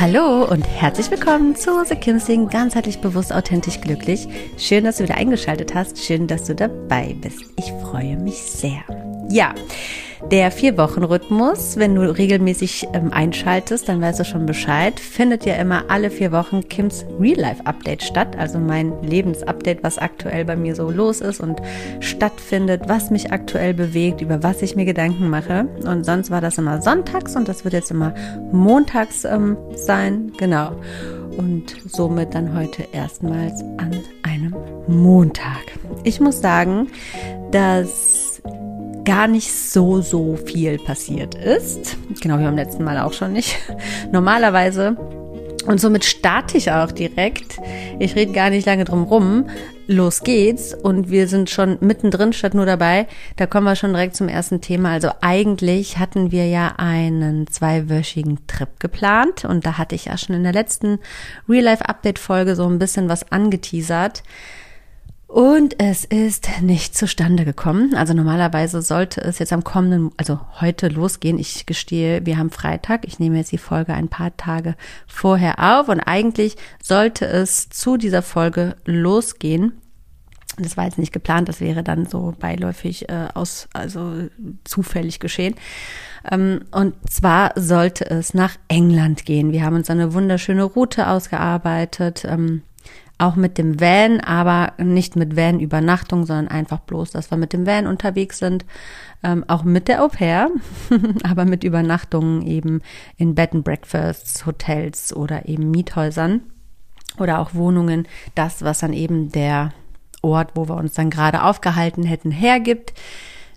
Hallo und herzlich willkommen zu The Kim Sing, ganzheitlich bewusst, authentisch, glücklich. Schön, dass du wieder eingeschaltet hast. Schön, dass du dabei bist. Ich freue mich sehr. Ja, der Vier-Wochen-Rhythmus, wenn du regelmäßig ähm, einschaltest, dann weißt du schon Bescheid, findet ja immer alle vier Wochen Kims Real-Life-Update statt, also mein Lebensupdate, was aktuell bei mir so los ist und stattfindet, was mich aktuell bewegt, über was ich mir Gedanken mache. Und sonst war das immer sonntags und das wird jetzt immer montags ähm, sein, genau. Und somit dann heute erstmals an einem Montag. Ich muss sagen, dass gar nicht so, so viel passiert ist. Genau wie beim letzten Mal auch schon nicht. Normalerweise und somit starte ich auch direkt. Ich rede gar nicht lange drum rum. Los geht's. Und wir sind schon mittendrin statt nur dabei. Da kommen wir schon direkt zum ersten Thema. Also eigentlich hatten wir ja einen zweiwöchigen Trip geplant. Und da hatte ich ja schon in der letzten Real-Life-Update-Folge so ein bisschen was angeteasert. Und es ist nicht zustande gekommen. Also normalerweise sollte es jetzt am kommenden, also heute losgehen. Ich gestehe, wir haben Freitag. Ich nehme jetzt die Folge ein paar Tage vorher auf und eigentlich sollte es zu dieser Folge losgehen. Das war jetzt nicht geplant, das wäre dann so beiläufig äh, aus, also zufällig geschehen. Ähm, und zwar sollte es nach England gehen. Wir haben uns eine wunderschöne Route ausgearbeitet. Ähm, auch mit dem Van, aber nicht mit Van-Übernachtung, sondern einfach bloß, dass wir mit dem Van unterwegs sind, ähm, auch mit der Au pair, aber mit Übernachtungen eben in Bed and Breakfasts, Hotels oder eben Miethäusern oder auch Wohnungen, das, was dann eben der Ort, wo wir uns dann gerade aufgehalten hätten, hergibt.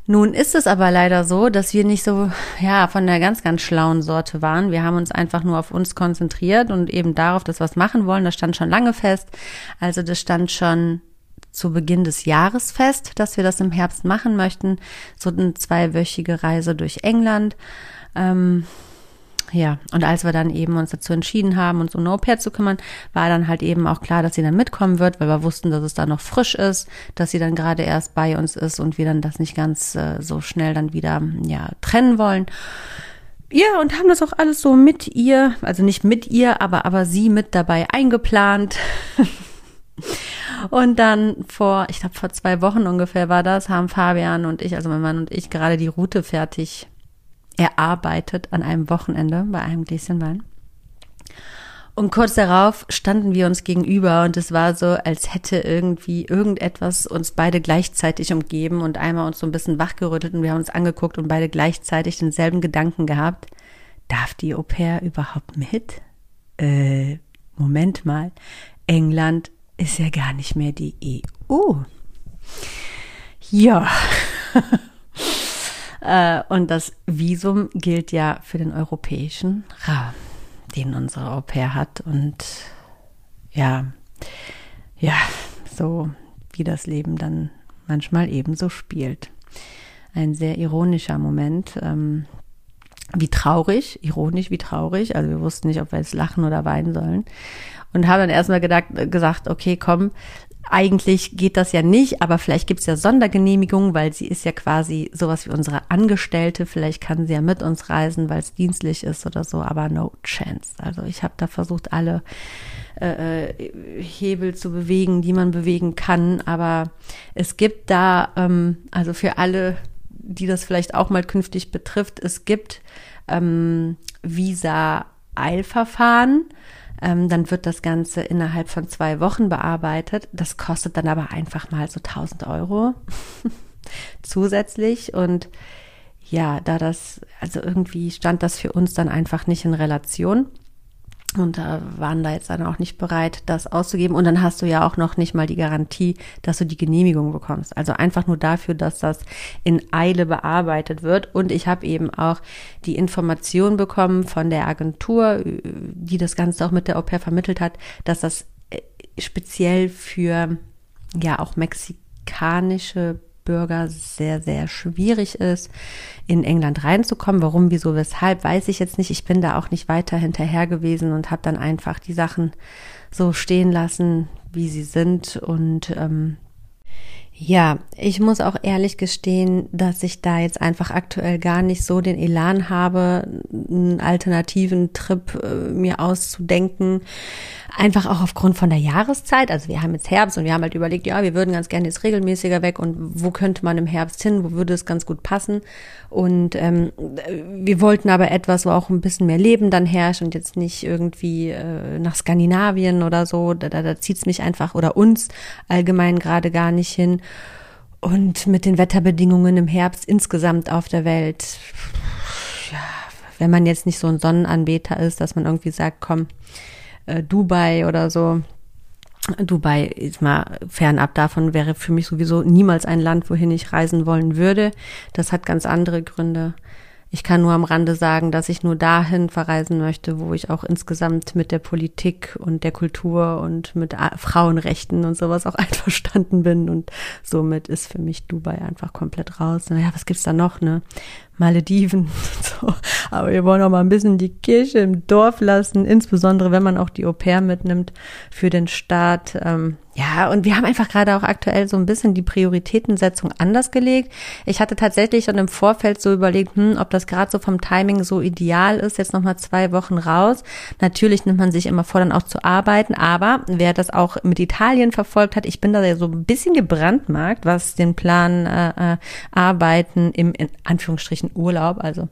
Nun ist es aber leider so, dass wir nicht so, ja, von der ganz, ganz schlauen Sorte waren. Wir haben uns einfach nur auf uns konzentriert und eben darauf, dass wir was machen wollen. Das stand schon lange fest. Also das stand schon zu Beginn des Jahres fest, dass wir das im Herbst machen möchten. So eine zweiwöchige Reise durch England. Ähm, ja, und als wir dann eben uns dazu entschieden haben, uns um No Pair zu kümmern, war dann halt eben auch klar, dass sie dann mitkommen wird, weil wir wussten, dass es da noch frisch ist, dass sie dann gerade erst bei uns ist und wir dann das nicht ganz äh, so schnell dann wieder ja trennen wollen. Ja, und haben das auch alles so mit ihr, also nicht mit ihr, aber aber sie mit dabei eingeplant. Und dann vor, ich glaube vor zwei Wochen ungefähr war das, haben Fabian und ich, also mein Mann und ich, gerade die Route fertig erarbeitet an einem Wochenende bei einem Gläschen Wein. Und kurz darauf standen wir uns gegenüber und es war so, als hätte irgendwie irgendetwas uns beide gleichzeitig umgeben und einmal uns so ein bisschen wachgerüttelt und wir haben uns angeguckt und beide gleichzeitig denselben Gedanken gehabt. Darf die Au pair überhaupt mit? Äh, Moment mal. England ist ja gar nicht mehr die EU. Ja. Äh, und das Visum gilt ja für den europäischen Raum, den unsere Au pair hat. Und ja, ja, so wie das Leben dann manchmal ebenso spielt. Ein sehr ironischer Moment. Ähm, wie traurig, ironisch wie traurig. Also wir wussten nicht, ob wir jetzt lachen oder weinen sollen. Und haben dann erstmal gedacht, gesagt, okay, komm, eigentlich geht das ja nicht, aber vielleicht gibt es ja Sondergenehmigungen, weil sie ist ja quasi sowas wie unsere Angestellte. Vielleicht kann sie ja mit uns reisen, weil es dienstlich ist oder so, aber no chance. Also ich habe da versucht, alle äh, äh, Hebel zu bewegen, die man bewegen kann. Aber es gibt da, ähm, also für alle die das vielleicht auch mal künftig betrifft. Es gibt ähm, Visa-Eilverfahren. Ähm, dann wird das Ganze innerhalb von zwei Wochen bearbeitet. Das kostet dann aber einfach mal so 1000 Euro zusätzlich. Und ja, da das, also irgendwie stand das für uns dann einfach nicht in Relation und da waren da jetzt dann auch nicht bereit, das auszugeben. Und dann hast du ja auch noch nicht mal die Garantie, dass du die Genehmigung bekommst. Also einfach nur dafür, dass das in Eile bearbeitet wird. Und ich habe eben auch die Information bekommen von der Agentur, die das Ganze auch mit der Au pair vermittelt hat, dass das äh, speziell für ja auch mexikanische Bürger sehr, sehr schwierig ist, in England reinzukommen. Warum, wieso, weshalb, weiß ich jetzt nicht. Ich bin da auch nicht weiter hinterher gewesen und habe dann einfach die Sachen so stehen lassen, wie sie sind. Und ähm, ja, ich muss auch ehrlich gestehen, dass ich da jetzt einfach aktuell gar nicht so den Elan habe, einen alternativen Trip äh, mir auszudenken. Einfach auch aufgrund von der Jahreszeit. Also wir haben jetzt Herbst und wir haben halt überlegt, ja, wir würden ganz gerne jetzt regelmäßiger weg und wo könnte man im Herbst hin, wo würde es ganz gut passen. Und ähm, wir wollten aber etwas, wo auch ein bisschen mehr Leben dann herrscht und jetzt nicht irgendwie äh, nach Skandinavien oder so. Da, da, da zieht es mich einfach oder uns allgemein gerade gar nicht hin. Und mit den Wetterbedingungen im Herbst insgesamt auf der Welt, ja, wenn man jetzt nicht so ein Sonnenanbeter ist, dass man irgendwie sagt, komm, äh, Dubai oder so. Dubai ist mal fernab davon wäre für mich sowieso niemals ein Land, wohin ich reisen wollen würde. Das hat ganz andere Gründe. Ich kann nur am Rande sagen, dass ich nur dahin verreisen möchte, wo ich auch insgesamt mit der Politik und der Kultur und mit Frauenrechten und sowas auch einverstanden bin. Und somit ist für mich Dubai einfach komplett raus. Naja, was gibt's da noch, ne? Malediven. So. Aber wir wollen auch mal ein bisschen die Kirche im Dorf lassen, insbesondere wenn man auch die Au pair mitnimmt für den Staat. Ähm, ja, und wir haben einfach gerade auch aktuell so ein bisschen die Prioritätensetzung anders gelegt. Ich hatte tatsächlich schon im Vorfeld so überlegt, hm, ob das gerade so vom Timing so ideal ist, jetzt nochmal zwei Wochen raus. Natürlich nimmt man sich immer vor, dann auch zu arbeiten, aber wer das auch mit Italien verfolgt hat, ich bin da ja so ein bisschen gebrandmarkt, was den Plan äh, äh, Arbeiten im in Anführungsstrichen Urlaub, also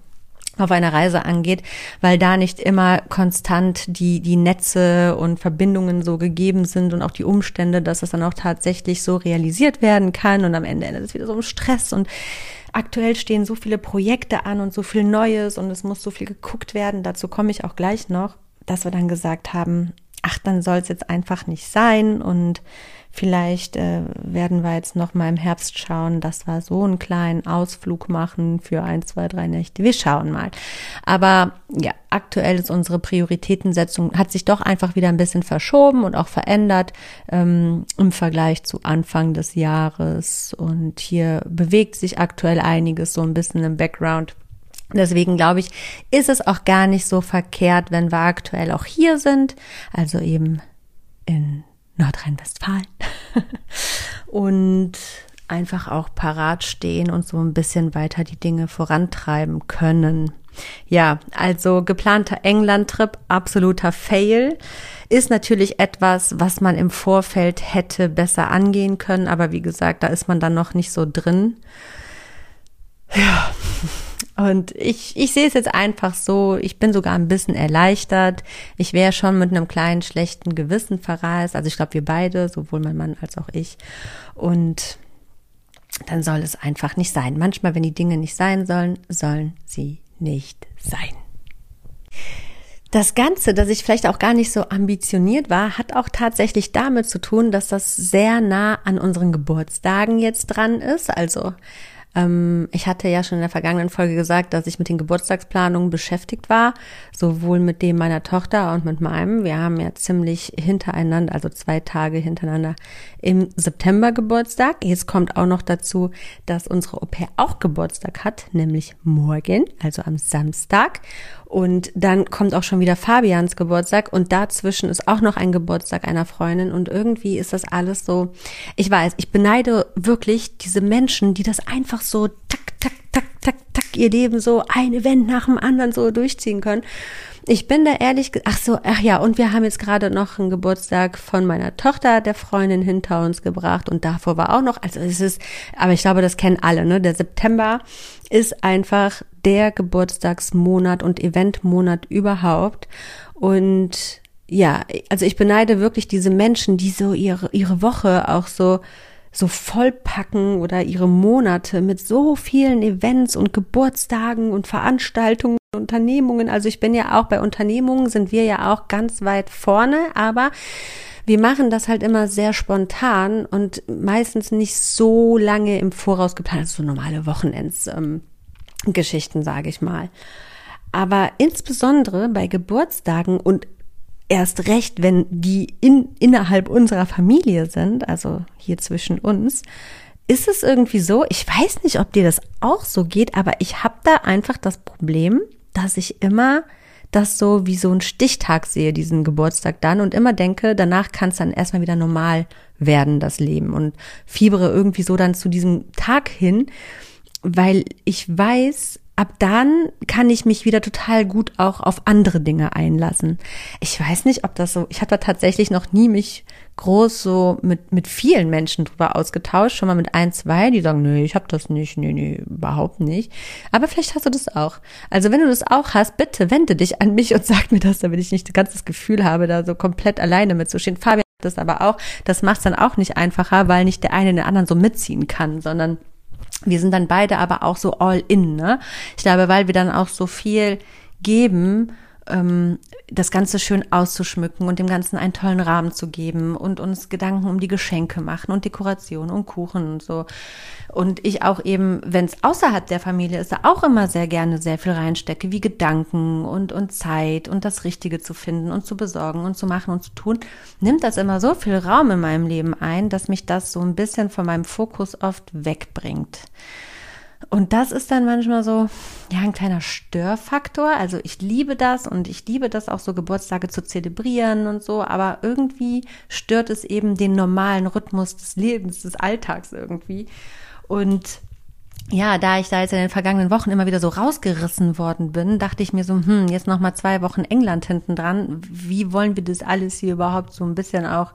auf einer Reise angeht, weil da nicht immer konstant die, die Netze und Verbindungen so gegeben sind und auch die Umstände, dass es dann auch tatsächlich so realisiert werden kann und am Ende endet es wieder so im Stress. Und aktuell stehen so viele Projekte an und so viel Neues und es muss so viel geguckt werden, dazu komme ich auch gleich noch, dass wir dann gesagt haben, ach, dann soll es jetzt einfach nicht sein und Vielleicht äh, werden wir jetzt noch mal im Herbst schauen, dass wir so einen kleinen Ausflug machen für ein, zwei, drei Nächte. Wir schauen mal. Aber ja, aktuell ist unsere Prioritätensetzung, hat sich doch einfach wieder ein bisschen verschoben und auch verändert ähm, im Vergleich zu Anfang des Jahres. Und hier bewegt sich aktuell einiges so ein bisschen im Background. Deswegen glaube ich, ist es auch gar nicht so verkehrt, wenn wir aktuell auch hier sind, also eben in Nordrhein-Westfalen. und einfach auch parat stehen und so ein bisschen weiter die Dinge vorantreiben können. Ja, also geplanter England-Trip, absoluter Fail. Ist natürlich etwas, was man im Vorfeld hätte besser angehen können, aber wie gesagt, da ist man dann noch nicht so drin. Ja, und ich, ich sehe es jetzt einfach so, ich bin sogar ein bisschen erleichtert. Ich wäre schon mit einem kleinen schlechten Gewissen verreist. Also ich glaube, wir beide, sowohl mein Mann als auch ich. Und dann soll es einfach nicht sein. Manchmal, wenn die Dinge nicht sein sollen, sollen sie nicht sein. Das Ganze, dass ich vielleicht auch gar nicht so ambitioniert war, hat auch tatsächlich damit zu tun, dass das sehr nah an unseren Geburtstagen jetzt dran ist. Also ähm, ich hatte ja schon in der vergangenen Folge gesagt, dass ich mit den Geburtstagsplanungen beschäftigt war, sowohl mit dem meiner Tochter und mit meinem. Wir haben ja ziemlich hintereinander, also zwei Tage hintereinander im September Geburtstag. Jetzt kommt auch noch dazu, dass unsere Au pair auch Geburtstag hat, nämlich morgen, also am Samstag. Und dann kommt auch schon wieder Fabians Geburtstag und dazwischen ist auch noch ein Geburtstag einer Freundin und irgendwie ist das alles so, ich weiß, ich beneide wirklich diese Menschen, die das einfach so tak, tak, tak, tak, tak ihr Leben so ein Event nach dem anderen so durchziehen können. Ich bin da ehrlich, ach so, ach ja, und wir haben jetzt gerade noch einen Geburtstag von meiner Tochter, der Freundin hinter uns gebracht und davor war auch noch, also es ist, aber ich glaube, das kennen alle, ne? Der September ist einfach der Geburtstagsmonat und Eventmonat überhaupt und ja, also ich beneide wirklich diese Menschen, die so ihre, ihre Woche auch so so vollpacken oder ihre Monate mit so vielen Events und Geburtstagen und Veranstaltungen, Unternehmungen. Also ich bin ja auch bei Unternehmungen sind wir ja auch ganz weit vorne, aber wir machen das halt immer sehr spontan und meistens nicht so lange im Voraus geplant, also so normale Wochenendsgeschichten, ähm, sage ich mal. Aber insbesondere bei Geburtstagen und erst recht, wenn die in, innerhalb unserer Familie sind, also hier zwischen uns, ist es irgendwie so, ich weiß nicht, ob dir das auch so geht, aber ich habe da einfach das Problem, dass ich immer das so wie so ein Stichtag sehe, diesen Geburtstag dann und immer denke, danach kann es dann erstmal wieder normal werden, das Leben und fiebere irgendwie so dann zu diesem Tag hin, weil ich weiß, ab dann kann ich mich wieder total gut auch auf andere Dinge einlassen. Ich weiß nicht, ob das so, ich hatte tatsächlich noch nie mich groß so mit, mit vielen Menschen drüber ausgetauscht, schon mal mit ein, zwei, die sagen, nee, ich habe das nicht, nee, nee, überhaupt nicht. Aber vielleicht hast du das auch. Also wenn du das auch hast, bitte wende dich an mich und sag mir das, damit ich nicht ganz das Gefühl habe, da so komplett alleine mitzustehen. Fabian hat das aber auch, das macht es dann auch nicht einfacher, weil nicht der eine den anderen so mitziehen kann, sondern wir sind dann beide aber auch so all in, ne? Ich glaube, weil wir dann auch so viel geben ähm, das Ganze schön auszuschmücken und dem Ganzen einen tollen Rahmen zu geben und uns Gedanken um die Geschenke machen und Dekoration und Kuchen und so. Und ich auch eben, wenn es außerhalb der Familie ist, da auch immer sehr gerne sehr viel reinstecke, wie Gedanken und, und Zeit und das Richtige zu finden und zu besorgen und zu machen und zu tun, nimmt das immer so viel Raum in meinem Leben ein, dass mich das so ein bisschen von meinem Fokus oft wegbringt. Und das ist dann manchmal so, ja, ein kleiner Störfaktor. Also ich liebe das und ich liebe das auch so Geburtstage zu zelebrieren und so, aber irgendwie stört es eben den normalen Rhythmus des Lebens, des Alltags irgendwie. Und ja, da ich da jetzt in den vergangenen Wochen immer wieder so rausgerissen worden bin, dachte ich mir so, hm, jetzt noch mal zwei Wochen England hinten dran. Wie wollen wir das alles hier überhaupt so ein bisschen auch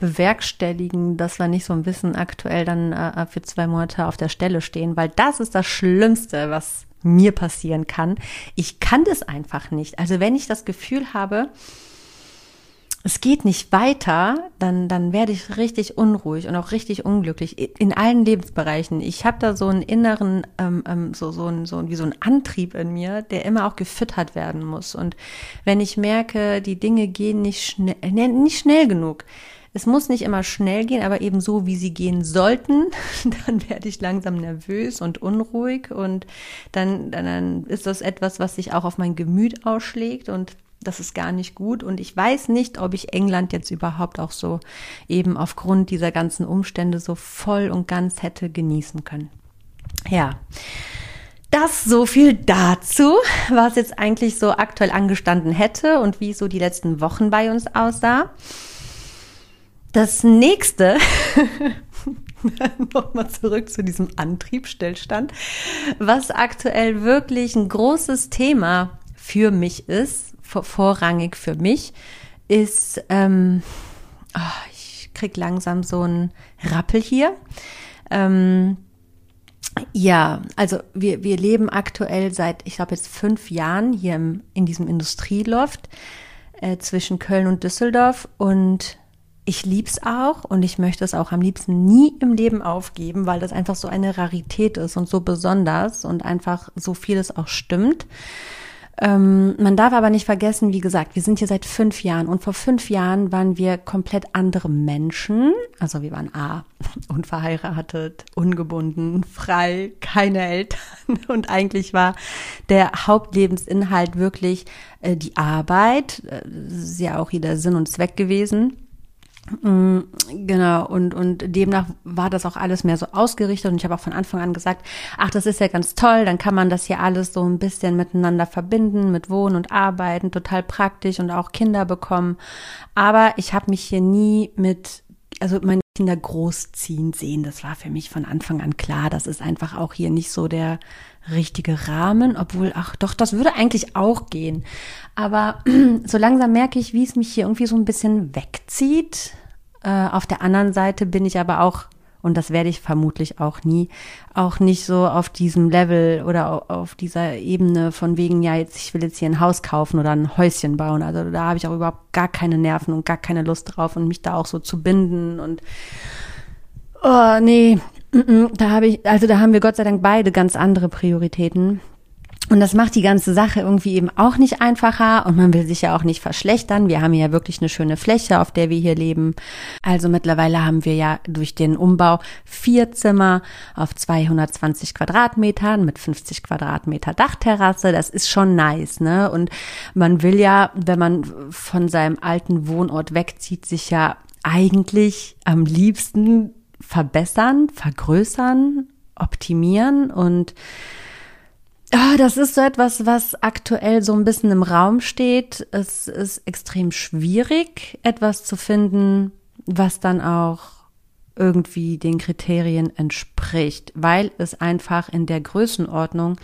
bewerkstelligen, dass wir nicht so ein bisschen aktuell dann äh, für zwei Monate auf der Stelle stehen, weil das ist das Schlimmste, was mir passieren kann. Ich kann das einfach nicht. Also wenn ich das Gefühl habe, es geht nicht weiter, dann, dann werde ich richtig unruhig und auch richtig unglücklich in allen Lebensbereichen. Ich habe da so einen inneren, ähm, ähm, so, so, ein, so wie so ein Antrieb in mir, der immer auch gefüttert werden muss. Und wenn ich merke, die Dinge gehen nicht schnell, nicht schnell genug, es muss nicht immer schnell gehen, aber eben so, wie sie gehen sollten. Dann werde ich langsam nervös und unruhig und dann, dann ist das etwas, was sich auch auf mein Gemüt ausschlägt und das ist gar nicht gut. Und ich weiß nicht, ob ich England jetzt überhaupt auch so eben aufgrund dieser ganzen Umstände so voll und ganz hätte genießen können. Ja. Das so viel dazu, was jetzt eigentlich so aktuell angestanden hätte und wie so die letzten Wochen bei uns aussah. Das nächste, nochmal zurück zu diesem Antriebsstillstand, was aktuell wirklich ein großes Thema für mich ist, vorrangig für mich, ist, ähm, oh, ich krieg langsam so einen Rappel hier. Ähm, ja, also wir, wir leben aktuell seit, ich glaube jetzt fünf Jahren hier im, in diesem Industrieloft äh, zwischen Köln und Düsseldorf und ich lieb's auch und ich möchte es auch am liebsten nie im Leben aufgeben, weil das einfach so eine Rarität ist und so besonders und einfach so vieles auch stimmt. Ähm, man darf aber nicht vergessen, wie gesagt, wir sind hier seit fünf Jahren und vor fünf Jahren waren wir komplett andere Menschen. Also wir waren A, unverheiratet, ungebunden, frei, keine Eltern und eigentlich war der Hauptlebensinhalt wirklich äh, die Arbeit. Äh, das ist ja auch hier der Sinn und Zweck gewesen. Mm, genau, und, und demnach war das auch alles mehr so ausgerichtet. Und ich habe auch von Anfang an gesagt, ach, das ist ja ganz toll, dann kann man das hier alles so ein bisschen miteinander verbinden, mit Wohnen und Arbeiten, total praktisch und auch Kinder bekommen. Aber ich habe mich hier nie mit, also meine Kinder großziehen sehen. Das war für mich von Anfang an klar. Das ist einfach auch hier nicht so der richtige Rahmen, obwohl, ach doch, das würde eigentlich auch gehen. Aber so langsam merke ich, wie es mich hier irgendwie so ein bisschen wegzieht. Äh, auf der anderen Seite bin ich aber auch und das werde ich vermutlich auch nie, auch nicht so auf diesem Level oder auf dieser Ebene von wegen, ja, jetzt, ich will jetzt hier ein Haus kaufen oder ein Häuschen bauen. Also da habe ich auch überhaupt gar keine Nerven und gar keine Lust drauf und mich da auch so zu binden und oh, nee, da habe ich, also da haben wir Gott sei Dank beide ganz andere Prioritäten. Und das macht die ganze Sache irgendwie eben auch nicht einfacher und man will sich ja auch nicht verschlechtern. Wir haben ja wirklich eine schöne Fläche, auf der wir hier leben. Also mittlerweile haben wir ja durch den Umbau vier Zimmer auf 220 Quadratmetern mit 50 Quadratmeter Dachterrasse. Das ist schon nice, ne? Und man will ja, wenn man von seinem alten Wohnort wegzieht, sich ja eigentlich am liebsten verbessern, vergrößern, optimieren und Oh, das ist so etwas, was aktuell so ein bisschen im Raum steht. Es ist extrem schwierig, etwas zu finden, was dann auch irgendwie den Kriterien entspricht, weil es einfach in der Größenordnung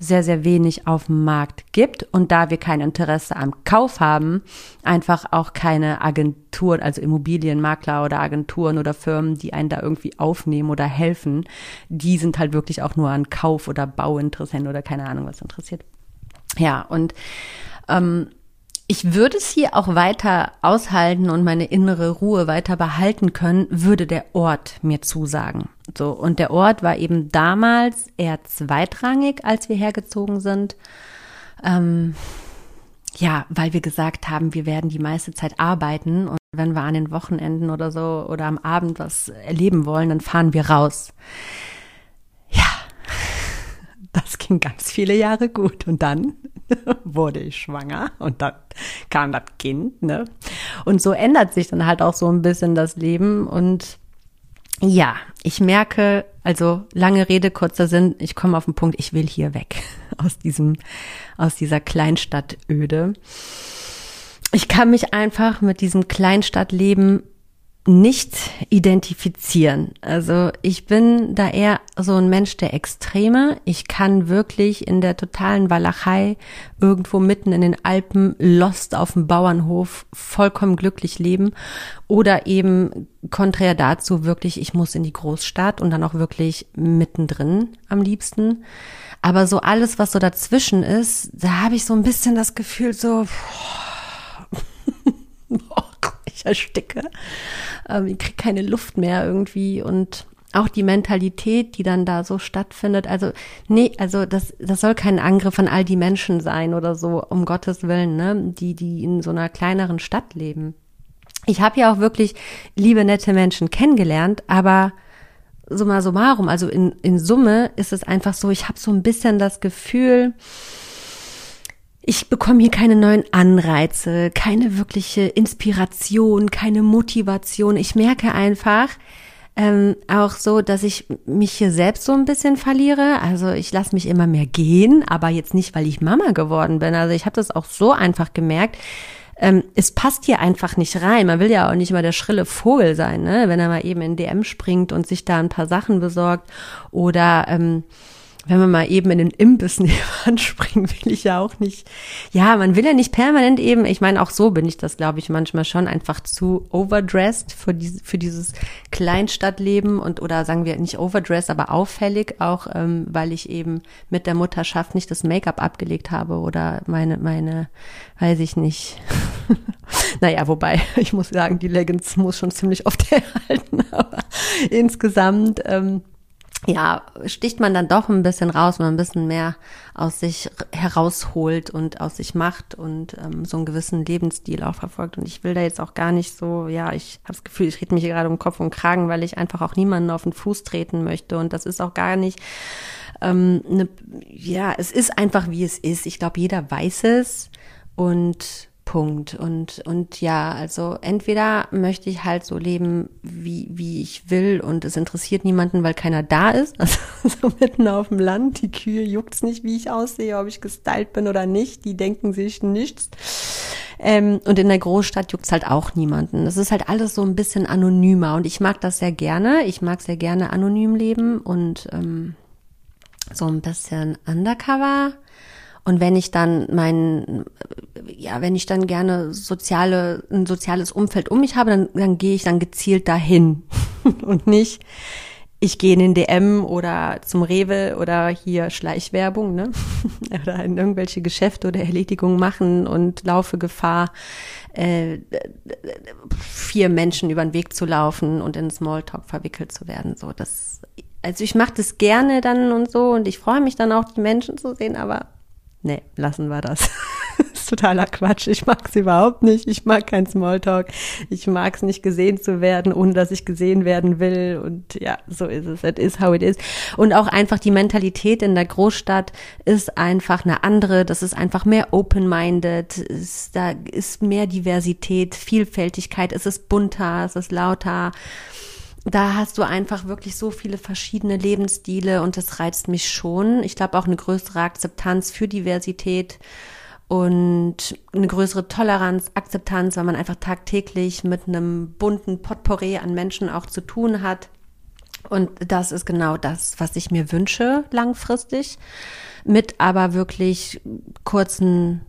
sehr, sehr wenig auf dem Markt gibt und da wir kein Interesse am Kauf haben, einfach auch keine Agenturen, also Immobilienmakler oder Agenturen oder Firmen, die einen da irgendwie aufnehmen oder helfen, die sind halt wirklich auch nur an Kauf oder Bauinteressenten oder keine Ahnung was interessiert. Ja, und ähm, ich würde es hier auch weiter aushalten und meine innere Ruhe weiter behalten können, würde der Ort mir zusagen. So. Und der Ort war eben damals eher zweitrangig, als wir hergezogen sind. Ähm, ja, weil wir gesagt haben, wir werden die meiste Zeit arbeiten und wenn wir an den Wochenenden oder so oder am Abend was erleben wollen, dann fahren wir raus. Ja, das ging ganz viele Jahre gut und dann wurde ich schwanger und dann kam das Kind, ne? Und so ändert sich dann halt auch so ein bisschen das Leben und ja, ich merke, also lange Rede, kurzer Sinn, ich komme auf den Punkt, ich will hier weg aus diesem, aus dieser Kleinstadtöde. Ich kann mich einfach mit diesem Kleinstadtleben nicht identifizieren. Also ich bin da eher so ein Mensch der Extreme. Ich kann wirklich in der totalen Walachei irgendwo mitten in den Alpen lost auf dem Bauernhof vollkommen glücklich leben oder eben konträr dazu wirklich, ich muss in die Großstadt und dann auch wirklich mittendrin am liebsten. Aber so alles, was so dazwischen ist, da habe ich so ein bisschen das Gefühl so, boah, ich ersticke. Ähm, ich kriege keine Luft mehr irgendwie und auch die Mentalität, die dann da so stattfindet. Also, nee, also das, das soll kein Angriff an all die Menschen sein oder so, um Gottes Willen, ne, die, die in so einer kleineren Stadt leben. Ich habe ja auch wirklich liebe, nette Menschen kennengelernt, aber summa summarum, also in, in Summe ist es einfach so, ich habe so ein bisschen das Gefühl, ich bekomme hier keine neuen Anreize, keine wirkliche Inspiration, keine Motivation. Ich merke einfach ähm, auch so, dass ich mich hier selbst so ein bisschen verliere. Also ich lasse mich immer mehr gehen, aber jetzt nicht, weil ich Mama geworden bin. Also ich habe das auch so einfach gemerkt. Ähm, es passt hier einfach nicht rein. Man will ja auch nicht immer der schrille Vogel sein, ne? wenn er mal eben in DM springt und sich da ein paar Sachen besorgt oder ähm, wenn man mal eben in den Imbiss nebenan springen, will ich ja auch nicht. Ja, man will ja nicht permanent eben, ich meine, auch so bin ich das, glaube ich, manchmal schon einfach zu overdressed für, diese, für dieses Kleinstadtleben und oder sagen wir nicht overdressed, aber auffällig, auch ähm, weil ich eben mit der Mutterschaft nicht das Make-up abgelegt habe oder meine, meine, weiß ich nicht. naja, wobei, ich muss sagen, die Leggings muss schon ziemlich oft erhalten, aber insgesamt, ähm, ja, sticht man dann doch ein bisschen raus, wenn man ein bisschen mehr aus sich herausholt und aus sich macht und ähm, so einen gewissen Lebensstil auch verfolgt. Und ich will da jetzt auch gar nicht so, ja, ich habe das Gefühl, ich rede mich gerade um Kopf und Kragen, weil ich einfach auch niemanden auf den Fuß treten möchte. Und das ist auch gar nicht, ähm, ne, ja, es ist einfach wie es ist. Ich glaube, jeder weiß es und Punkt. Und, und ja, also entweder möchte ich halt so leben, wie, wie ich will und es interessiert niemanden, weil keiner da ist. Also so mitten auf dem Land, die Kühe juckt's nicht, wie ich aussehe, ob ich gestylt bin oder nicht. Die denken sich nichts. Ähm, und in der Großstadt juckt's halt auch niemanden. Es ist halt alles so ein bisschen anonymer und ich mag das sehr gerne. Ich mag sehr gerne anonym leben und ähm, so ein bisschen undercover. Und wenn ich dann mein, ja, wenn ich dann gerne soziale, ein soziales Umfeld um mich habe, dann, dann gehe ich dann gezielt dahin und nicht, ich gehe in den DM oder zum Rewe oder hier Schleichwerbung, ne? oder in irgendwelche Geschäfte oder Erledigungen machen und laufe Gefahr, äh, vier Menschen über den Weg zu laufen und in Smalltalk verwickelt zu werden. So, das, also ich mache das gerne dann und so und ich freue mich dann auch, die Menschen zu sehen, aber nee, lassen wir das. totaler Quatsch. Ich mag es überhaupt nicht. Ich mag kein Smalltalk. Ich mag es nicht gesehen zu werden, ohne dass ich gesehen werden will. Und ja, so ist es. It is how it is. Und auch einfach die Mentalität in der Großstadt ist einfach eine andere. Das ist einfach mehr open-minded. Da ist mehr Diversität, Vielfältigkeit. Es ist bunter, es ist lauter da hast du einfach wirklich so viele verschiedene Lebensstile und das reizt mich schon. Ich glaube auch eine größere Akzeptanz für Diversität und eine größere Toleranz, Akzeptanz, weil man einfach tagtäglich mit einem bunten Potpourri an Menschen auch zu tun hat. Und das ist genau das, was ich mir wünsche langfristig, mit aber wirklich kurzen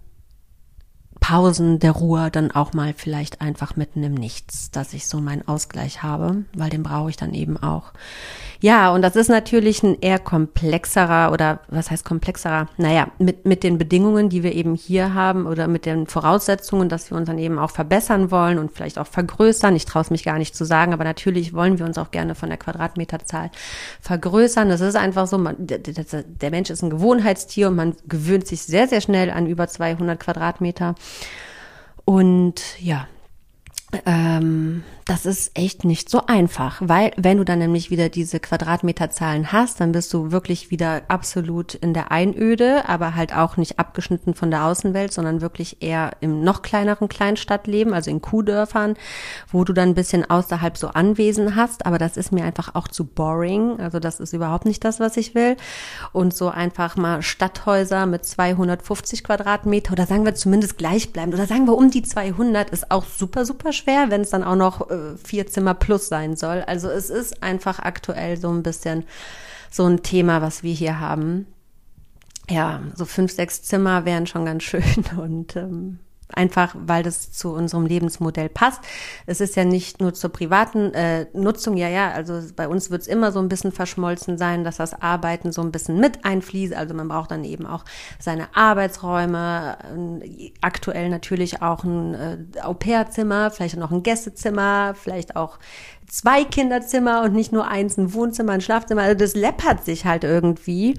Pausen der Ruhe dann auch mal vielleicht einfach mitten im Nichts, dass ich so meinen Ausgleich habe, weil den brauche ich dann eben auch. Ja, und das ist natürlich ein eher komplexerer oder was heißt komplexerer? Naja, mit, mit den Bedingungen, die wir eben hier haben oder mit den Voraussetzungen, dass wir uns dann eben auch verbessern wollen und vielleicht auch vergrößern. Ich traue es mich gar nicht zu sagen, aber natürlich wollen wir uns auch gerne von der Quadratmeterzahl vergrößern. Das ist einfach so, man, der, der Mensch ist ein Gewohnheitstier und man gewöhnt sich sehr, sehr schnell an über 200 Quadratmeter. Und ja, ähm, das ist echt nicht so einfach, weil wenn du dann nämlich wieder diese Quadratmeterzahlen hast, dann bist du wirklich wieder absolut in der Einöde, aber halt auch nicht abgeschnitten von der Außenwelt, sondern wirklich eher im noch kleineren Kleinstadtleben, also in Kuhdörfern, wo du dann ein bisschen außerhalb so Anwesen hast, aber das ist mir einfach auch zu boring, also das ist überhaupt nicht das, was ich will. Und so einfach mal Stadthäuser mit 250 Quadratmeter oder sagen wir zumindest gleichbleibend oder sagen wir um die 200 ist auch super, super schwer, wenn es dann auch noch vier Zimmer plus sein soll. Also es ist einfach aktuell so ein bisschen so ein Thema, was wir hier haben. Ja, so fünf, sechs Zimmer wären schon ganz schön und ähm, einfach weil das zu unserem Lebensmodell passt. Es ist ja nicht nur zur privaten äh, Nutzung, ja, ja, also bei uns wird es immer so ein bisschen verschmolzen sein, dass das Arbeiten so ein bisschen mit einfließt. Also man braucht dann eben auch seine Arbeitsräume, äh, aktuell natürlich auch ein äh, Au-pair-Zimmer, vielleicht noch ein Gästezimmer, vielleicht auch zwei Kinderzimmer und nicht nur eins, ein Wohnzimmer, ein Schlafzimmer. Also das läppert sich halt irgendwie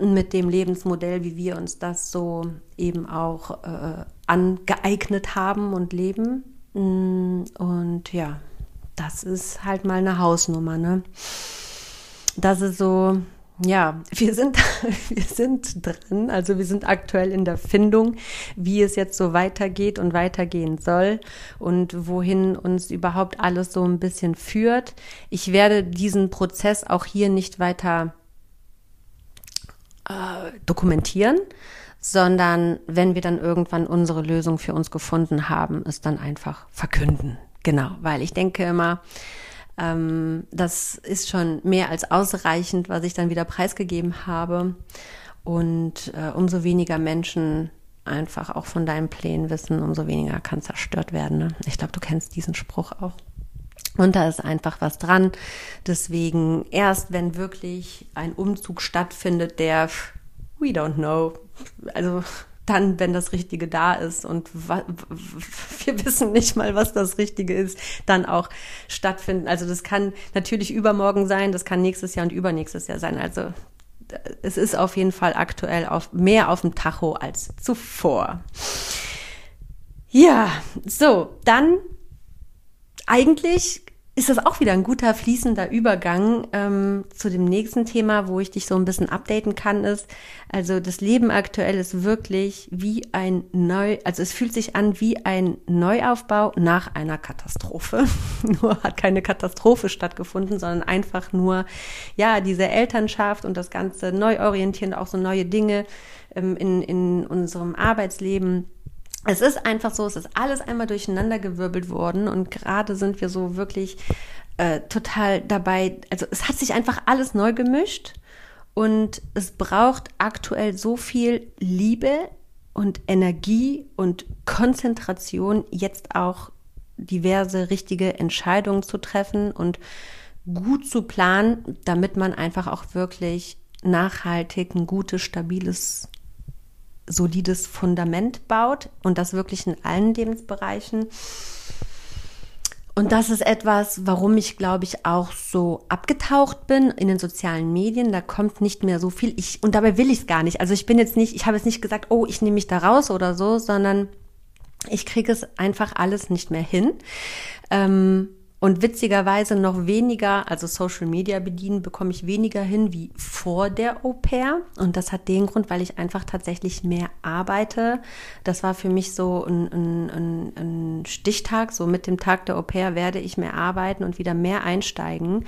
mit dem Lebensmodell, wie wir uns das so eben auch äh, angeeignet haben und leben. Mm, und ja, das ist halt mal eine Hausnummer, ne? Das ist so, ja, wir sind, wir sind dran, also wir sind aktuell in der Findung, wie es jetzt so weitergeht und weitergehen soll und wohin uns überhaupt alles so ein bisschen führt. Ich werde diesen Prozess auch hier nicht weiter äh, dokumentieren, sondern wenn wir dann irgendwann unsere Lösung für uns gefunden haben, es dann einfach verkünden. Genau, weil ich denke immer, ähm, das ist schon mehr als ausreichend, was ich dann wieder preisgegeben habe. Und äh, umso weniger Menschen einfach auch von deinen Plänen wissen, umso weniger kann zerstört werden. Ne? Ich glaube, du kennst diesen Spruch auch. Und da ist einfach was dran. Deswegen erst, wenn wirklich ein Umzug stattfindet, der, we don't know, also dann, wenn das Richtige da ist und wir wissen nicht mal, was das Richtige ist, dann auch stattfinden. Also das kann natürlich übermorgen sein, das kann nächstes Jahr und übernächstes Jahr sein. Also es ist auf jeden Fall aktuell auf, mehr auf dem Tacho als zuvor. Ja, so, dann eigentlich ist das auch wieder ein guter fließender Übergang ähm, zu dem nächsten Thema, wo ich dich so ein bisschen updaten kann, ist, also das Leben aktuell ist wirklich wie ein neu, also es fühlt sich an wie ein Neuaufbau nach einer Katastrophe. nur hat keine Katastrophe stattgefunden, sondern einfach nur, ja, diese Elternschaft und das ganze Neuorientieren, auch so neue Dinge ähm, in, in unserem Arbeitsleben es ist einfach so, es ist alles einmal durcheinandergewirbelt worden und gerade sind wir so wirklich äh, total dabei. Also es hat sich einfach alles neu gemischt und es braucht aktuell so viel Liebe und Energie und Konzentration, jetzt auch diverse richtige Entscheidungen zu treffen und gut zu planen, damit man einfach auch wirklich nachhaltig ein gutes, stabiles solides Fundament baut und das wirklich in allen Lebensbereichen. Und das ist etwas, warum ich, glaube ich, auch so abgetaucht bin in den sozialen Medien. Da kommt nicht mehr so viel. Ich, und dabei will ich es gar nicht. Also ich bin jetzt nicht, ich habe jetzt nicht gesagt, oh, ich nehme mich da raus oder so, sondern ich kriege es einfach alles nicht mehr hin. Ähm, und witzigerweise noch weniger, also Social Media bedienen, bekomme ich weniger hin wie vor der Au pair. Und das hat den Grund, weil ich einfach tatsächlich mehr arbeite. Das war für mich so ein, ein, ein, ein Stichtag. So mit dem Tag der Au pair werde ich mehr arbeiten und wieder mehr einsteigen.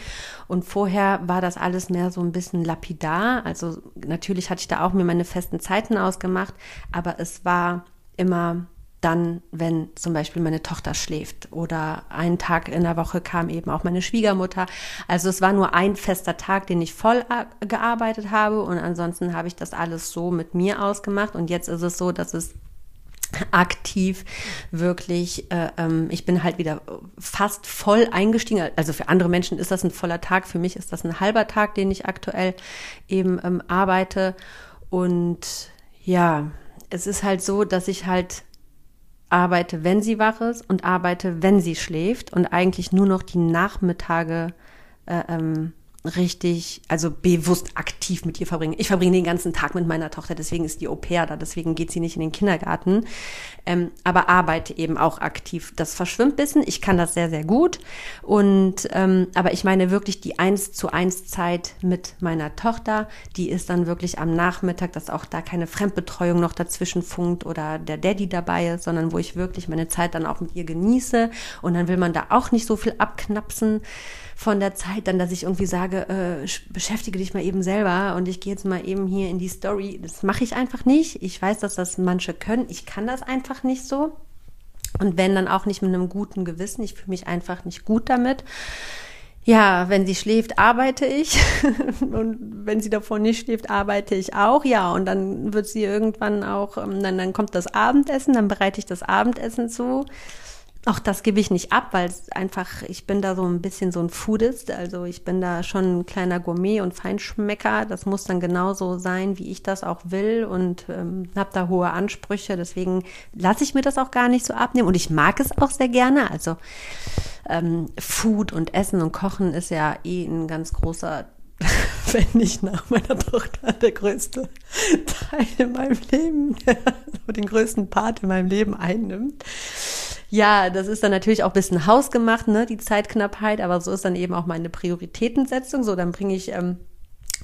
Und vorher war das alles mehr so ein bisschen lapidar. Also natürlich hatte ich da auch mir meine festen Zeiten ausgemacht, aber es war immer dann, wenn zum Beispiel meine Tochter schläft oder einen Tag in der Woche kam eben auch meine Schwiegermutter. Also es war nur ein fester Tag, den ich voll gearbeitet habe und ansonsten habe ich das alles so mit mir ausgemacht und jetzt ist es so, dass es aktiv wirklich, äh, ähm, ich bin halt wieder fast voll eingestiegen. Also für andere Menschen ist das ein voller Tag, für mich ist das ein halber Tag, den ich aktuell eben ähm, arbeite. Und ja, es ist halt so, dass ich halt arbeite, wenn sie wach ist und arbeite, wenn sie schläft und eigentlich nur noch die Nachmittage äh, ähm, richtig, also bewusst aktiv mit ihr verbringen. Ich verbringe den ganzen Tag mit meiner Tochter, deswegen ist die Au pair da, deswegen geht sie nicht in den Kindergarten, ähm, aber arbeite eben auch aktiv. Das verschwimmt bisschen, ich kann das sehr, sehr gut. Und ähm, aber ich meine wirklich die eins zu eins Zeit mit meiner Tochter, die ist dann wirklich am Nachmittag, dass auch da keine Fremdbetreuung noch dazwischen funkt oder der Daddy dabei ist, sondern wo ich wirklich meine Zeit dann auch mit ihr genieße. Und dann will man da auch nicht so viel abknapsen von der Zeit dann, dass ich irgendwie sage, äh, beschäftige dich mal eben selber und ich gehe jetzt mal eben hier in die Story. Das mache ich einfach nicht. Ich weiß, dass das manche können. Ich kann das einfach nicht so. Und wenn dann auch nicht mit einem guten Gewissen. Ich fühle mich einfach nicht gut damit. Ja, wenn sie schläft, arbeite ich. und wenn sie davor nicht schläft, arbeite ich auch. Ja, und dann wird sie irgendwann auch, ähm, dann, dann kommt das Abendessen, dann bereite ich das Abendessen zu. Auch das gebe ich nicht ab, weil es einfach, ich bin da so ein bisschen so ein Foodist, also ich bin da schon ein kleiner Gourmet und Feinschmecker. Das muss dann genauso sein, wie ich das auch will und ähm, habe da hohe Ansprüche. Deswegen lasse ich mir das auch gar nicht so abnehmen und ich mag es auch sehr gerne. Also ähm, Food und Essen und Kochen ist ja eh ein ganz großer wenn nicht nach meiner Tochter der größte Teil in meinem Leben, den größten Part in meinem Leben einnimmt. Ja, das ist dann natürlich auch ein bisschen hausgemacht, ne, die Zeitknappheit, aber so ist dann eben auch meine Prioritätensetzung. So, dann bringe ich ähm,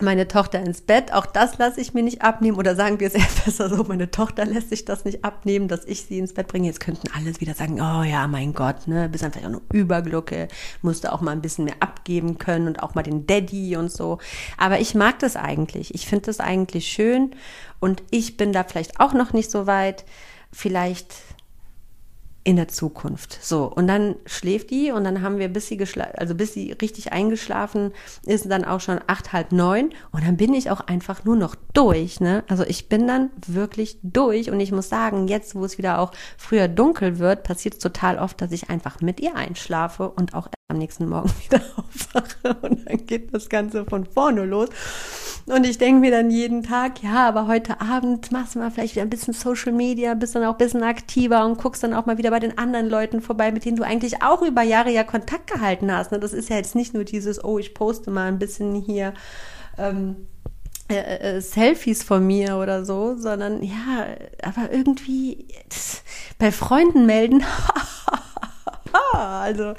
meine Tochter ins Bett. Auch das lasse ich mir nicht abnehmen. Oder sagen wir es eher besser so, meine Tochter lässt sich das nicht abnehmen, dass ich sie ins Bett bringe. Jetzt könnten alles wieder sagen, oh ja, mein Gott, ne, bist einfach nur Überglucke, du auch mal ein bisschen mehr abgeben können und auch mal den Daddy und so. Aber ich mag das eigentlich. Ich finde das eigentlich schön und ich bin da vielleicht auch noch nicht so weit. Vielleicht in der Zukunft. So, und dann schläft die und dann haben wir, bis sie geschlafen, also bis sie richtig eingeschlafen ist, dann auch schon acht, halb neun und dann bin ich auch einfach nur noch durch, ne? Also ich bin dann wirklich durch und ich muss sagen, jetzt, wo es wieder auch früher dunkel wird, passiert es total oft, dass ich einfach mit ihr einschlafe und auch am nächsten Morgen wieder aufwache und dann geht das Ganze von vorne los. Und ich denke mir dann jeden Tag, ja, aber heute Abend machst du mal vielleicht wieder ein bisschen Social Media, bist dann auch ein bisschen aktiver und guckst dann auch mal wieder bei den anderen Leuten vorbei, mit denen du eigentlich auch über Jahre ja Kontakt gehalten hast. Ne? Das ist ja jetzt nicht nur dieses, oh, ich poste mal ein bisschen hier ähm, äh, äh, Selfies von mir oder so, sondern ja, aber irgendwie bei Freunden melden. also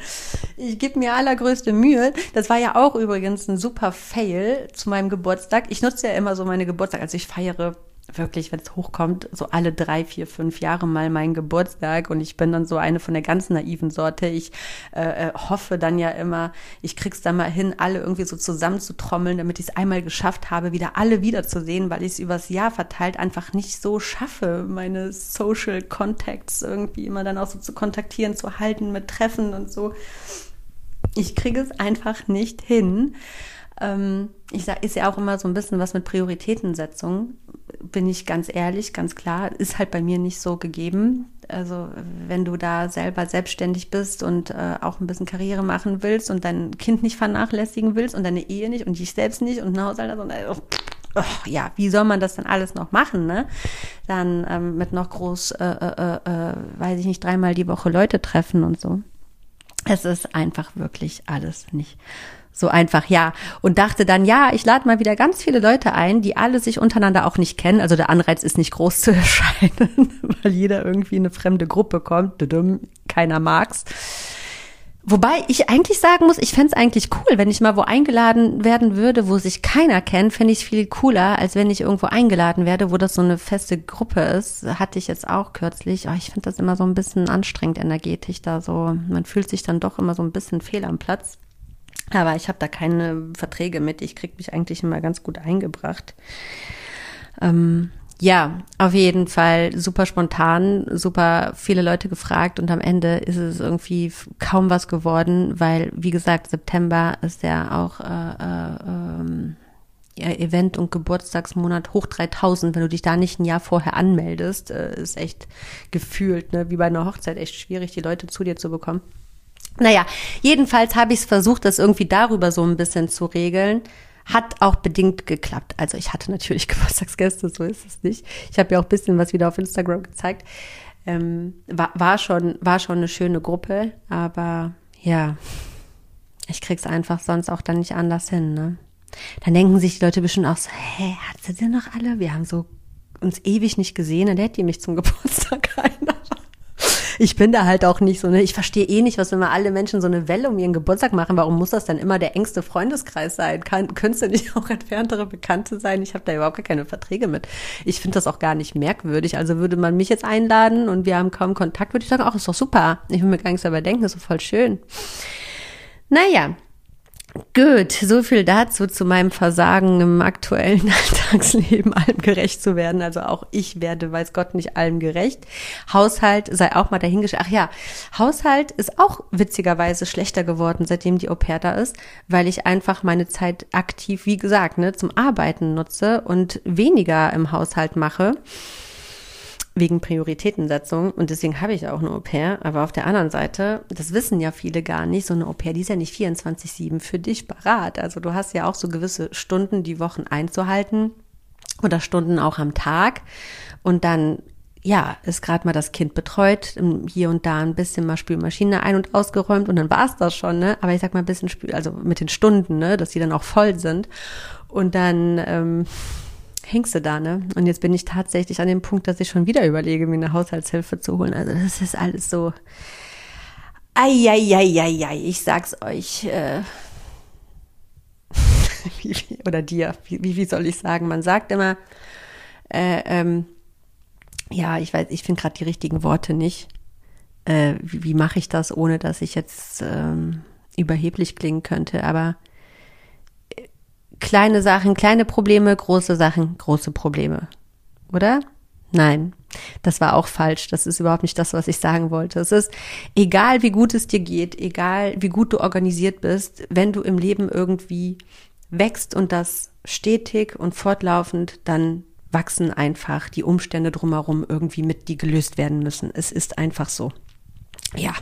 ich gebe mir allergrößte Mühe. Das war ja auch übrigens ein super Fail zu meinem Geburtstag. Ich nutze ja immer so meine Geburtstag, also ich feiere wirklich, wenn es hochkommt, so alle drei, vier, fünf Jahre mal meinen Geburtstag und ich bin dann so eine von der ganz naiven Sorte. Ich äh, äh hoffe dann ja immer, ich krieg's dann mal hin, alle irgendwie so zusammenzutrommeln, damit ich es einmal geschafft habe, wieder alle wiederzusehen, weil ich es übers Jahr verteilt einfach nicht so schaffe, meine Social Contacts irgendwie immer dann auch so zu kontaktieren, zu halten mit Treffen und so. Ich kriege es einfach nicht hin. Ähm, ich sage, ist ja auch immer so ein bisschen was mit Prioritätensetzung, bin ich ganz ehrlich, ganz klar, ist halt bei mir nicht so gegeben. Also wenn du da selber selbstständig bist und äh, auch ein bisschen Karriere machen willst und dein Kind nicht vernachlässigen willst und deine Ehe nicht und dich selbst nicht und ein Haushalt, und, äh, oh, ja, wie soll man das dann alles noch machen, ne? Dann ähm, mit noch groß, äh, äh, äh, weiß ich nicht, dreimal die Woche Leute treffen und so. Es ist einfach wirklich alles nicht so einfach, ja. Und dachte dann, ja, ich lade mal wieder ganz viele Leute ein, die alle sich untereinander auch nicht kennen. Also der Anreiz ist nicht groß zu erscheinen, weil jeder irgendwie in eine fremde Gruppe kommt. Keiner mag's. Wobei ich eigentlich sagen muss, ich fände es eigentlich cool, wenn ich mal wo eingeladen werden würde, wo sich keiner kennt, fände ich viel cooler, als wenn ich irgendwo eingeladen werde, wo das so eine feste Gruppe ist. Hatte ich jetzt auch kürzlich. Oh, ich finde das immer so ein bisschen anstrengend energetisch da so. Man fühlt sich dann doch immer so ein bisschen fehl am Platz. Aber ich habe da keine Verträge mit. Ich kriege mich eigentlich immer ganz gut eingebracht. Ähm, ja, auf jeden Fall super spontan, super viele Leute gefragt und am Ende ist es irgendwie kaum was geworden, weil, wie gesagt, September ist ja auch äh, äh, ähm, Event- und Geburtstagsmonat hoch 3000. Wenn du dich da nicht ein Jahr vorher anmeldest, äh, ist echt gefühlt, ne, wie bei einer Hochzeit, echt schwierig, die Leute zu dir zu bekommen. Naja, jedenfalls habe ich es versucht, das irgendwie darüber so ein bisschen zu regeln. Hat auch bedingt geklappt. Also ich hatte natürlich Geburtstagsgäste, so ist es nicht. Ich habe ja auch ein bisschen was wieder auf Instagram gezeigt. Ähm, war, war, schon, war schon eine schöne Gruppe, aber ja, ich krieg's einfach sonst auch dann nicht anders hin. Ne? Dann denken sich die Leute bestimmt auch so, hä, hat sie denn noch alle? Wir haben so uns ewig nicht gesehen, dann lädt die mich zum Geburtstag ein ich bin da halt auch nicht so, ne, ich verstehe eh nicht, was immer alle Menschen so eine Welle um ihren Geburtstag machen. Warum muss das dann immer der engste Freundeskreis sein? Kann, könntest nicht auch entferntere Bekannte sein? Ich habe da überhaupt gar keine Verträge mit. Ich finde das auch gar nicht merkwürdig. Also würde man mich jetzt einladen und wir haben kaum Kontakt, würde ich sagen, ach, ist doch super. Ich will mir gar nichts dabei denken, ist doch voll schön. Naja, Gut, so viel dazu zu meinem Versagen im aktuellen Alltagsleben, allem gerecht zu werden. Also auch ich werde, weiß Gott, nicht allem gerecht. Haushalt sei auch mal dahingestellt. Ach ja, Haushalt ist auch witzigerweise schlechter geworden, seitdem die Au da ist, weil ich einfach meine Zeit aktiv, wie gesagt, ne, zum Arbeiten nutze und weniger im Haushalt mache wegen Prioritätensetzung und deswegen habe ich auch eine Au-pair. Aber auf der anderen Seite, das wissen ja viele gar nicht, so eine Au-pair, die ist ja nicht 24-7 für dich parat. Also du hast ja auch so gewisse Stunden die Wochen einzuhalten oder Stunden auch am Tag und dann ja, ist gerade mal das Kind betreut, hier und da ein bisschen mal Spülmaschine ein- und ausgeräumt und dann war es das schon, ne? Aber ich sag mal ein bisschen Spül, also mit den Stunden, ne, dass die dann auch voll sind. Und dann ähm, hängst du da, ne? Und jetzt bin ich tatsächlich an dem Punkt, dass ich schon wieder überlege, mir eine Haushaltshilfe zu holen. Also das ist alles so. Eieieiei, ich sag's euch. Äh, oder dir, wie, wie soll ich sagen? Man sagt immer, äh, ähm, ja, ich weiß, ich finde gerade die richtigen Worte nicht. Äh, wie, wie mache ich das, ohne dass ich jetzt ähm, überheblich klingen könnte? Aber kleine Sachen, kleine Probleme, große Sachen, große Probleme. Oder? Nein, das war auch falsch. Das ist überhaupt nicht das, was ich sagen wollte. Es ist egal, wie gut es dir geht, egal, wie gut du organisiert bist, wenn du im Leben irgendwie wächst und das stetig und fortlaufend, dann wachsen einfach die Umstände drumherum irgendwie mit, die gelöst werden müssen. Es ist einfach so ja,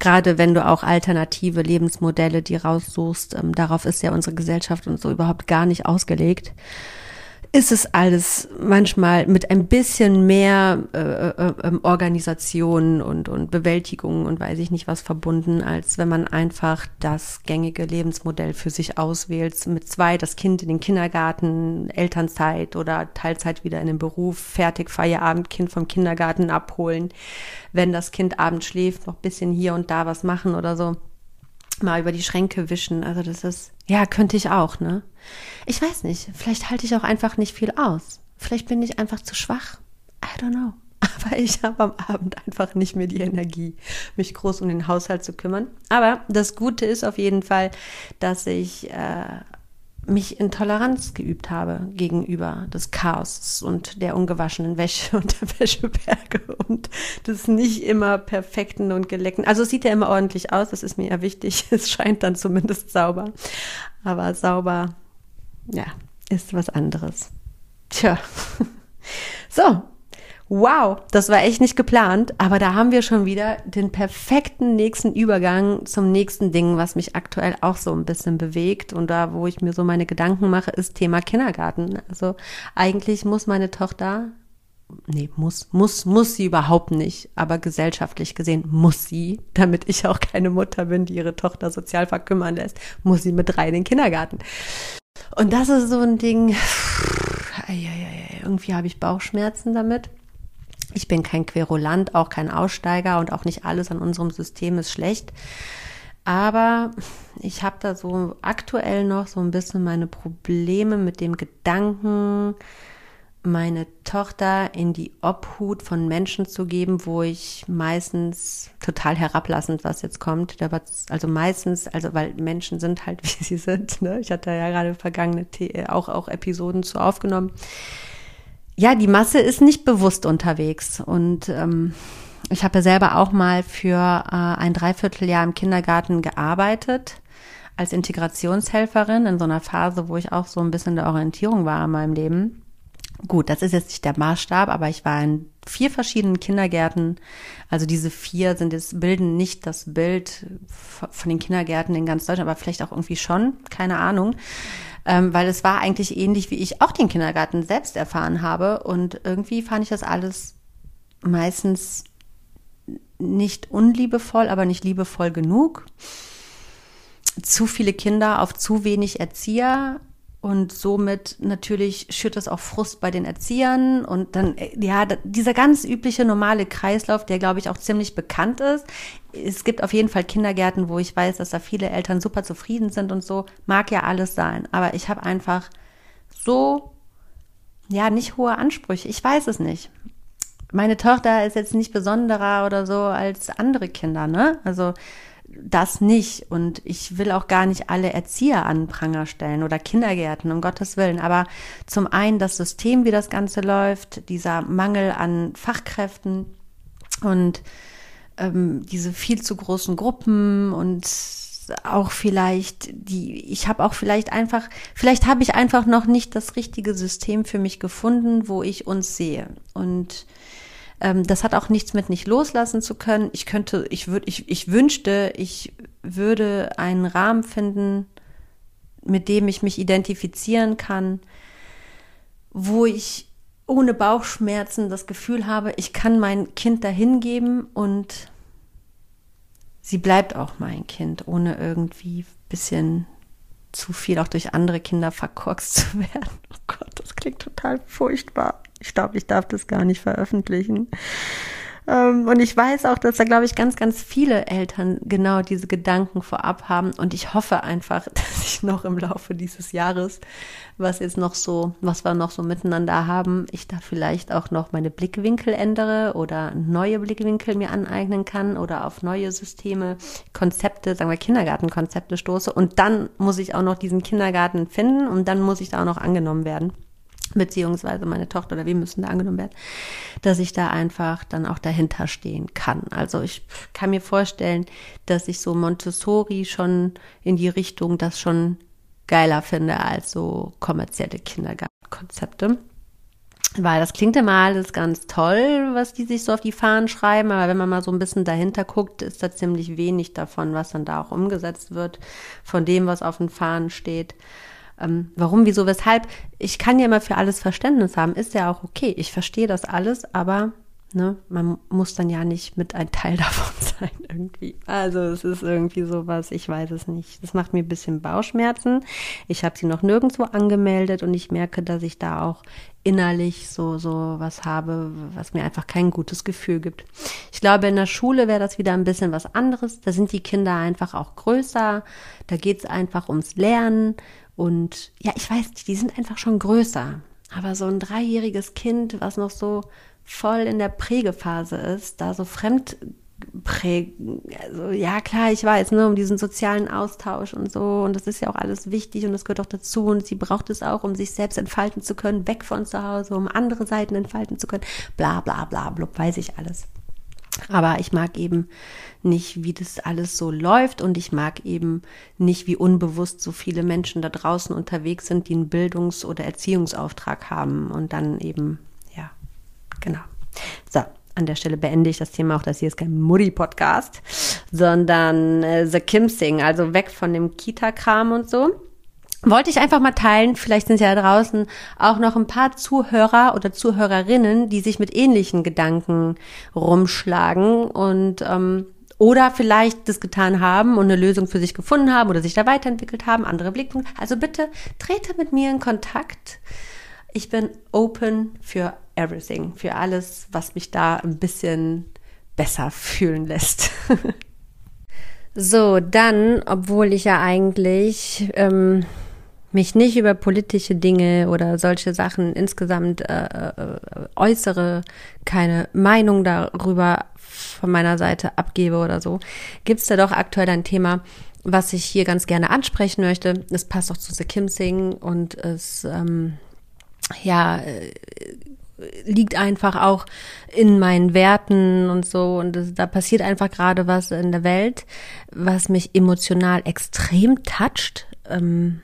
gerade wenn du auch alternative Lebensmodelle die raussuchst, ähm, darauf ist ja unsere Gesellschaft und so überhaupt gar nicht ausgelegt ist es alles manchmal mit ein bisschen mehr äh, äh, ähm, Organisation und, und Bewältigung und weiß ich nicht was verbunden, als wenn man einfach das gängige Lebensmodell für sich auswählt. Mit zwei das Kind in den Kindergarten, Elternzeit oder Teilzeit wieder in den Beruf, fertig, Feierabend, Kind vom Kindergarten abholen. Wenn das Kind abends schläft, noch bisschen hier und da was machen oder so mal über die Schränke wischen. Also das ist, ja, könnte ich auch, ne? Ich weiß nicht, vielleicht halte ich auch einfach nicht viel aus. Vielleicht bin ich einfach zu schwach. I don't know. Aber ich habe am Abend einfach nicht mehr die Energie, mich groß um den Haushalt zu kümmern. Aber das Gute ist auf jeden Fall, dass ich äh, mich in Toleranz geübt habe gegenüber des Chaos und der ungewaschenen Wäsche und der Wäscheberge und des nicht immer perfekten und geleckten. Also es sieht ja immer ordentlich aus, das ist mir ja wichtig. Es scheint dann zumindest sauber. Aber sauber, ja, ist was anderes. Tja. So, Wow, das war echt nicht geplant, aber da haben wir schon wieder den perfekten nächsten Übergang zum nächsten Ding, was mich aktuell auch so ein bisschen bewegt und da, wo ich mir so meine Gedanken mache, ist Thema Kindergarten. Also eigentlich muss meine Tochter, nee, muss, muss, muss sie überhaupt nicht, aber gesellschaftlich gesehen muss sie, damit ich auch keine Mutter bin, die ihre Tochter sozial verkümmern lässt, muss sie mit drei in den Kindergarten. Und das ist so ein Ding, irgendwie habe ich Bauchschmerzen damit. Ich bin kein Querulant, auch kein Aussteiger und auch nicht alles an unserem System ist schlecht. Aber ich habe da so aktuell noch so ein bisschen meine Probleme mit dem Gedanken, meine Tochter in die Obhut von Menschen zu geben, wo ich meistens total herablassend, was jetzt kommt, also meistens, also weil Menschen sind halt wie sie sind. Ne? Ich hatte ja gerade vergangene auch auch Episoden zu aufgenommen ja, die Masse ist nicht bewusst unterwegs. Und ähm, ich habe ja selber auch mal für äh, ein Dreivierteljahr im Kindergarten gearbeitet als Integrationshelferin in so einer Phase, wo ich auch so ein bisschen der Orientierung war in meinem Leben. Gut, das ist jetzt nicht der Maßstab, aber ich war in vier verschiedenen Kindergärten. Also diese vier sind jetzt, bilden nicht das Bild von den Kindergärten in ganz Deutschland, aber vielleicht auch irgendwie schon, keine Ahnung ähm, weil es war eigentlich ähnlich, wie ich auch den Kindergarten selbst erfahren habe. Und irgendwie fand ich das alles meistens nicht unliebevoll, aber nicht liebevoll genug. Zu viele Kinder auf zu wenig Erzieher und somit natürlich schürt das auch Frust bei den Erziehern und dann, äh, ja, dieser ganz übliche normale Kreislauf, der glaube ich auch ziemlich bekannt ist. Es gibt auf jeden Fall Kindergärten, wo ich weiß, dass da viele Eltern super zufrieden sind und so. Mag ja alles sein. Aber ich habe einfach so, ja, nicht hohe Ansprüche. Ich weiß es nicht. Meine Tochter ist jetzt nicht besonderer oder so als andere Kinder, ne? Also, das nicht. Und ich will auch gar nicht alle Erzieher an Pranger stellen oder Kindergärten, um Gottes Willen. Aber zum einen das System, wie das Ganze läuft, dieser Mangel an Fachkräften und ähm, diese viel zu großen Gruppen und auch vielleicht die, ich habe auch vielleicht einfach, vielleicht habe ich einfach noch nicht das richtige System für mich gefunden, wo ich uns sehe. Und ähm, das hat auch nichts mit nicht loslassen zu können. Ich könnte, ich würde, ich, ich wünschte, ich würde einen Rahmen finden, mit dem ich mich identifizieren kann, wo ich ohne Bauchschmerzen das Gefühl habe, ich kann mein Kind dahin geben und sie bleibt auch mein Kind, ohne irgendwie bisschen zu viel auch durch andere Kinder verkorkst zu werden. Oh Gott, das klingt total furchtbar. Ich glaube, ich darf das gar nicht veröffentlichen. Ähm, und ich weiß auch, dass da, glaube ich, ganz, ganz viele Eltern genau diese Gedanken vorab haben. Und ich hoffe einfach, dass ich noch im Laufe dieses Jahres, was jetzt noch so, was wir noch so miteinander haben, ich da vielleicht auch noch meine Blickwinkel ändere oder neue Blickwinkel mir aneignen kann oder auf neue Systeme, Konzepte, sagen wir Kindergartenkonzepte stoße. Und dann muss ich auch noch diesen Kindergarten finden und dann muss ich da auch noch angenommen werden beziehungsweise meine Tochter oder wir müssen da angenommen werden, dass ich da einfach dann auch dahinter stehen kann. Also ich kann mir vorstellen, dass ich so Montessori schon in die Richtung das schon geiler finde als so kommerzielle Kindergartenkonzepte. Weil das klingt immer alles ganz toll, was die sich so auf die Fahnen schreiben, aber wenn man mal so ein bisschen dahinter guckt, ist da ziemlich wenig davon, was dann da auch umgesetzt wird, von dem, was auf den Fahnen steht. Ähm, warum, wieso, weshalb? Ich kann ja immer für alles Verständnis haben, ist ja auch okay. Ich verstehe das alles, aber ne, man muss dann ja nicht mit ein Teil davon sein irgendwie. Also es ist irgendwie sowas, ich weiß es nicht. Das macht mir ein bisschen Bauchschmerzen. Ich habe sie noch nirgendwo angemeldet und ich merke, dass ich da auch innerlich so so was habe, was mir einfach kein gutes Gefühl gibt. Ich glaube, in der Schule wäre das wieder ein bisschen was anderes. Da sind die Kinder einfach auch größer. Da geht es einfach ums Lernen und ja, ich weiß, die sind einfach schon größer. Aber so ein dreijähriges Kind, was noch so voll in der Prägephase ist, da so fremd prägen. Also ja, klar, ich weiß, ne, um diesen sozialen Austausch und so. Und das ist ja auch alles wichtig und das gehört auch dazu. Und sie braucht es auch, um sich selbst entfalten zu können, weg von zu Hause, um andere Seiten entfalten zu können. Bla bla bla, blub, weiß ich alles. Aber ich mag eben nicht, wie das alles so läuft und ich mag eben nicht, wie unbewusst so viele Menschen da draußen unterwegs sind, die einen Bildungs- oder Erziehungsauftrag haben und dann eben, ja, genau. So, an der Stelle beende ich das Thema auch, das hier ist kein Mutti-Podcast, sondern äh, The Kim Sing, also weg von dem Kita-Kram und so. Wollte ich einfach mal teilen, vielleicht sind ja draußen auch noch ein paar Zuhörer oder Zuhörerinnen, die sich mit ähnlichen Gedanken rumschlagen und ähm, oder vielleicht das getan haben und eine Lösung für sich gefunden haben oder sich da weiterentwickelt haben, andere Blickpunkte. Also bitte trete mit mir in Kontakt. Ich bin open für everything, für alles, was mich da ein bisschen besser fühlen lässt. so, dann, obwohl ich ja eigentlich ähm, mich nicht über politische Dinge oder solche Sachen insgesamt äh, äh, äußere, keine Meinung darüber von meiner Seite abgebe oder so, gibt es da doch aktuell ein Thema, was ich hier ganz gerne ansprechen möchte. Es passt auch zu The Kim Sing und es ähm, ja äh, liegt einfach auch in meinen Werten und so. Und das, da passiert einfach gerade was in der Welt, was mich emotional extrem toucht. Ähm,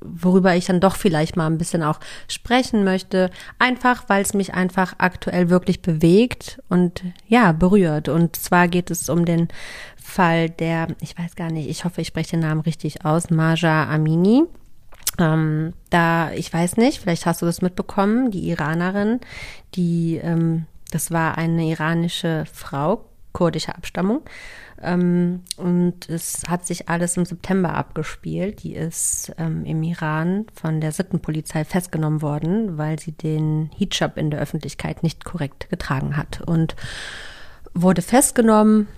worüber ich dann doch vielleicht mal ein bisschen auch sprechen möchte. Einfach, weil es mich einfach aktuell wirklich bewegt und ja, berührt. Und zwar geht es um den Fall der, ich weiß gar nicht, ich hoffe, ich spreche den Namen richtig aus, Maja Amini. Ähm, da, ich weiß nicht, vielleicht hast du das mitbekommen, die Iranerin, die, ähm, das war eine iranische Frau, kurdischer Abstammung. Ähm, und es hat sich alles im September abgespielt. Die ist ähm, im Iran von der Sittenpolizei festgenommen worden, weil sie den Hijab in der Öffentlichkeit nicht korrekt getragen hat und wurde festgenommen,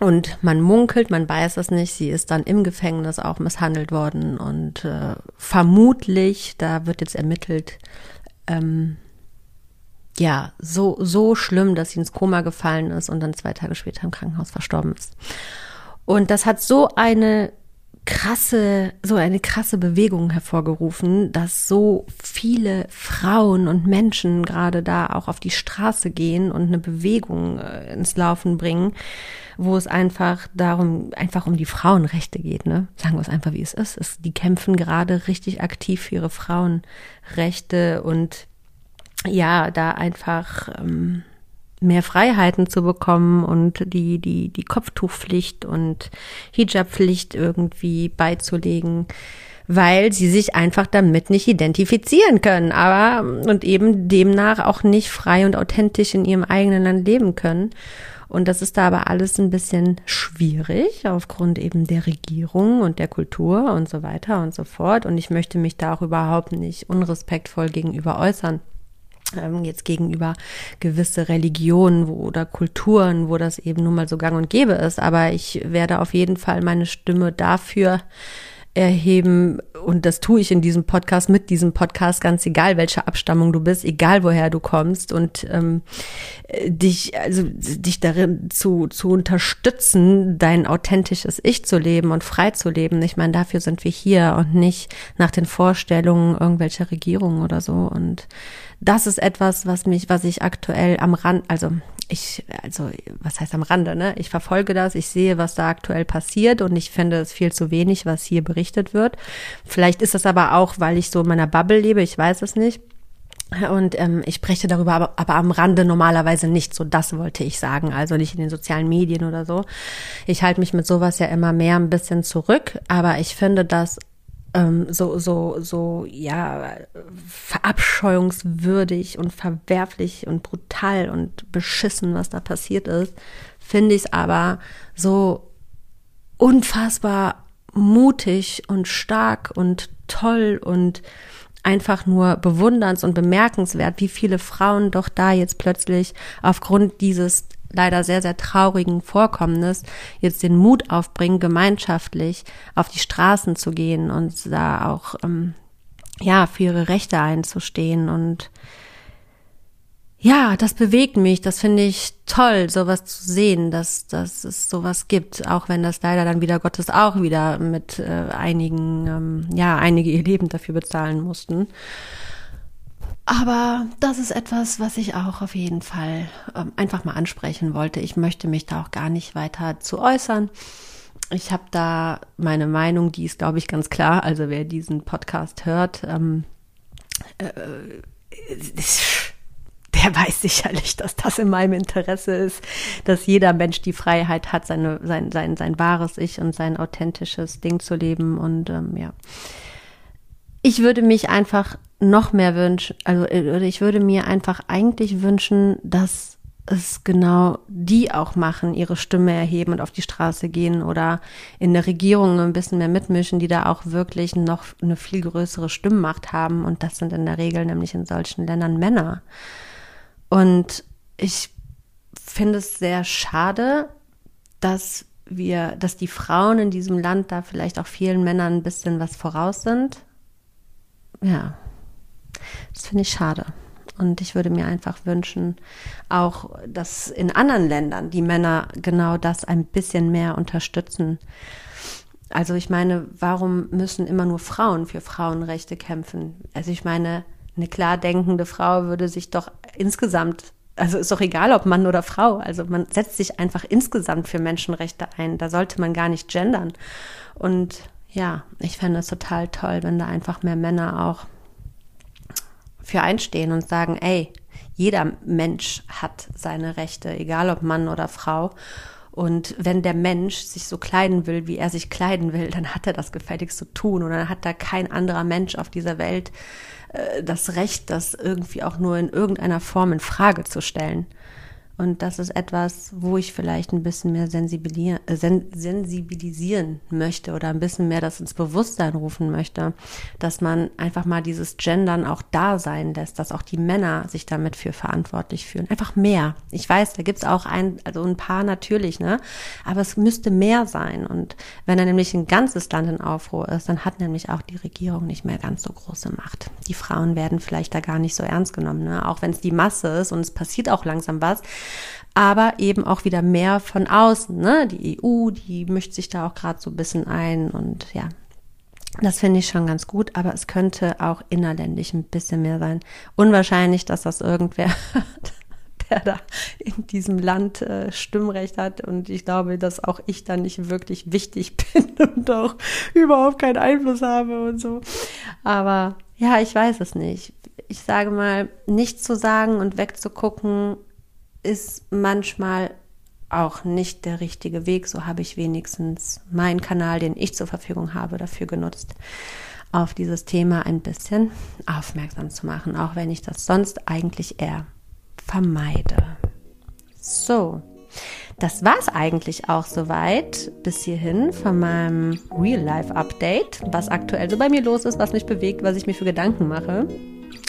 und man munkelt, man weiß es nicht, sie ist dann im Gefängnis auch misshandelt worden und äh, vermutlich, da wird jetzt ermittelt, ähm, ja, so, so schlimm, dass sie ins Koma gefallen ist und dann zwei Tage später im Krankenhaus verstorben ist. Und das hat so eine krasse, so eine krasse Bewegung hervorgerufen, dass so viele Frauen und Menschen gerade da auch auf die Straße gehen und eine Bewegung äh, ins Laufen bringen, wo es einfach darum, einfach um die Frauenrechte geht, ne? Sagen wir es einfach, wie es ist. Es, die kämpfen gerade richtig aktiv für ihre Frauenrechte und ja, da einfach ähm, mehr Freiheiten zu bekommen und die, die, die Kopftuchpflicht und Hijabpflicht irgendwie beizulegen, weil sie sich einfach damit nicht identifizieren können, aber und eben demnach auch nicht frei und authentisch in ihrem eigenen Land leben können. Und das ist da aber alles ein bisschen schwierig aufgrund eben der Regierung und der Kultur und so weiter und so fort. Und ich möchte mich da auch überhaupt nicht unrespektvoll gegenüber äußern ähm, jetzt gegenüber gewisse Religionen wo, oder Kulturen, wo das eben nun mal so gang und gäbe ist. Aber ich werde auf jeden Fall meine Stimme dafür erheben. Und das tue ich in diesem Podcast mit diesem Podcast ganz egal welche Abstammung du bist egal woher du kommst. Und ähm, dich also dich darin zu zu unterstützen dein authentisches Ich zu leben und frei zu leben. Ich meine dafür sind wir hier und nicht nach den Vorstellungen irgendwelcher Regierungen oder so. Und das ist etwas was mich was ich aktuell am Rand also ich, also was heißt am Rande, ne? Ich verfolge das, ich sehe, was da aktuell passiert und ich finde es viel zu wenig, was hier berichtet wird. Vielleicht ist das aber auch, weil ich so in meiner Bubble lebe, ich weiß es nicht. Und ähm, ich spreche darüber aber, aber am Rande normalerweise nicht. So, das wollte ich sagen. Also nicht in den sozialen Medien oder so. Ich halte mich mit sowas ja immer mehr ein bisschen zurück. Aber ich finde das ähm, so, so, so, ja, verabscheuungswürdig und verwerflich und brutal und beschissen, was da passiert ist, finde ich es aber so unfassbar mutig und stark und toll und einfach nur bewunderns- und bemerkenswert, wie viele Frauen doch da jetzt plötzlich aufgrund dieses leider sehr, sehr traurigen Vorkommnis jetzt den Mut aufbringen, gemeinschaftlich auf die Straßen zu gehen und da auch ähm, ja, für ihre Rechte einzustehen und ja, das bewegt mich, das finde ich toll, sowas zu sehen, dass, dass es sowas gibt, auch wenn das leider dann wieder Gottes auch wieder mit äh, einigen, ähm, ja, einige ihr Leben dafür bezahlen mussten. Aber das ist etwas, was ich auch auf jeden Fall ähm, einfach mal ansprechen wollte. Ich möchte mich da auch gar nicht weiter zu äußern. Ich habe da meine Meinung, die ist, glaube ich, ganz klar. Also wer diesen Podcast hört, ähm, äh, der weiß sicherlich, dass das in meinem Interesse ist, dass jeder Mensch die Freiheit hat, seine, sein, sein, sein wahres Ich und sein authentisches Ding zu leben. Und ähm, ja, ich würde mich einfach noch mehr wünschen, also äh, ich würde mir einfach eigentlich wünschen, dass es genau die auch machen, ihre Stimme erheben und auf die Straße gehen oder in der Regierung ein bisschen mehr mitmischen, die da auch wirklich noch eine viel größere Stimmmacht haben. Und das sind in der Regel nämlich in solchen Ländern Männer. Und ich finde es sehr schade, dass wir, dass die Frauen in diesem Land da vielleicht auch vielen Männern ein bisschen was voraus sind. Ja, das finde ich schade. Und ich würde mir einfach wünschen, auch, dass in anderen Ländern die Männer genau das ein bisschen mehr unterstützen. Also ich meine, warum müssen immer nur Frauen für Frauenrechte kämpfen? Also ich meine, eine klar denkende Frau würde sich doch insgesamt, also ist doch egal, ob Mann oder Frau, also man setzt sich einfach insgesamt für Menschenrechte ein. Da sollte man gar nicht gendern. Und ja, ich fände es total toll, wenn da einfach mehr Männer auch für einstehen und sagen, ey, jeder Mensch hat seine Rechte, egal ob Mann oder Frau. Und wenn der Mensch sich so kleiden will, wie er sich kleiden will, dann hat er das gefälligst zu tun. Und dann hat da kein anderer Mensch auf dieser Welt äh, das Recht, das irgendwie auch nur in irgendeiner Form in Frage zu stellen. Und das ist etwas, wo ich vielleicht ein bisschen mehr sensibilisieren, äh, sensibilisieren möchte oder ein bisschen mehr das ins Bewusstsein rufen möchte, dass man einfach mal dieses Gendern auch da sein lässt, dass auch die Männer sich damit für verantwortlich fühlen. Einfach mehr. Ich weiß, da gibt's auch ein, also ein paar natürlich, ne? Aber es müsste mehr sein. Und wenn er nämlich ein ganzes Land in Aufruhr ist, dann hat nämlich auch die Regierung nicht mehr ganz so große Macht. Die Frauen werden vielleicht da gar nicht so ernst genommen, ne? Auch wenn es die Masse ist und es passiert auch langsam was aber eben auch wieder mehr von außen. Ne? Die EU, die mischt sich da auch gerade so ein bisschen ein und ja, das finde ich schon ganz gut, aber es könnte auch innerländisch ein bisschen mehr sein. Unwahrscheinlich, dass das irgendwer der da in diesem Land äh, Stimmrecht hat. Und ich glaube, dass auch ich da nicht wirklich wichtig bin und auch überhaupt keinen Einfluss habe und so. Aber ja, ich weiß es nicht. Ich sage mal, nichts zu sagen und wegzugucken ist manchmal auch nicht der richtige Weg. So habe ich wenigstens meinen Kanal, den ich zur Verfügung habe, dafür genutzt, auf dieses Thema ein bisschen aufmerksam zu machen, auch wenn ich das sonst eigentlich eher vermeide. So, das war es eigentlich auch soweit bis hierhin von meinem Real-Life-Update, was aktuell so bei mir los ist, was mich bewegt, was ich mir für Gedanken mache.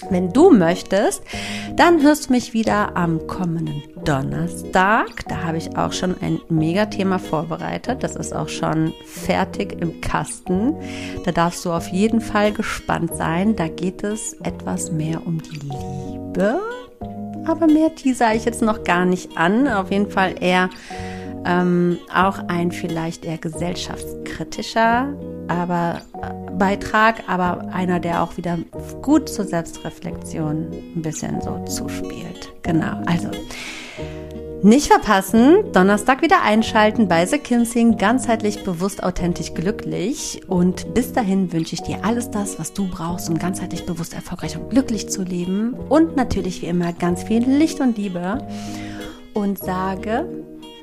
Wenn du möchtest, dann hörst du mich wieder am kommenden Donnerstag. Da habe ich auch schon ein Megathema vorbereitet. Das ist auch schon fertig im Kasten. Da darfst du auf jeden Fall gespannt sein. Da geht es etwas mehr um die Liebe. Aber mehr teaser ich jetzt noch gar nicht an. Auf jeden Fall eher ähm, auch ein vielleicht eher gesellschaftskritischer aber äh, Beitrag, aber einer, der auch wieder gut zur Selbstreflexion ein bisschen so zuspielt. Genau, also nicht verpassen, Donnerstag wieder einschalten bei The Kinsing, ganzheitlich bewusst, authentisch, glücklich. Und bis dahin wünsche ich dir alles das, was du brauchst, um ganzheitlich bewusst, erfolgreich und glücklich zu leben. Und natürlich wie immer ganz viel Licht und Liebe. Und sage,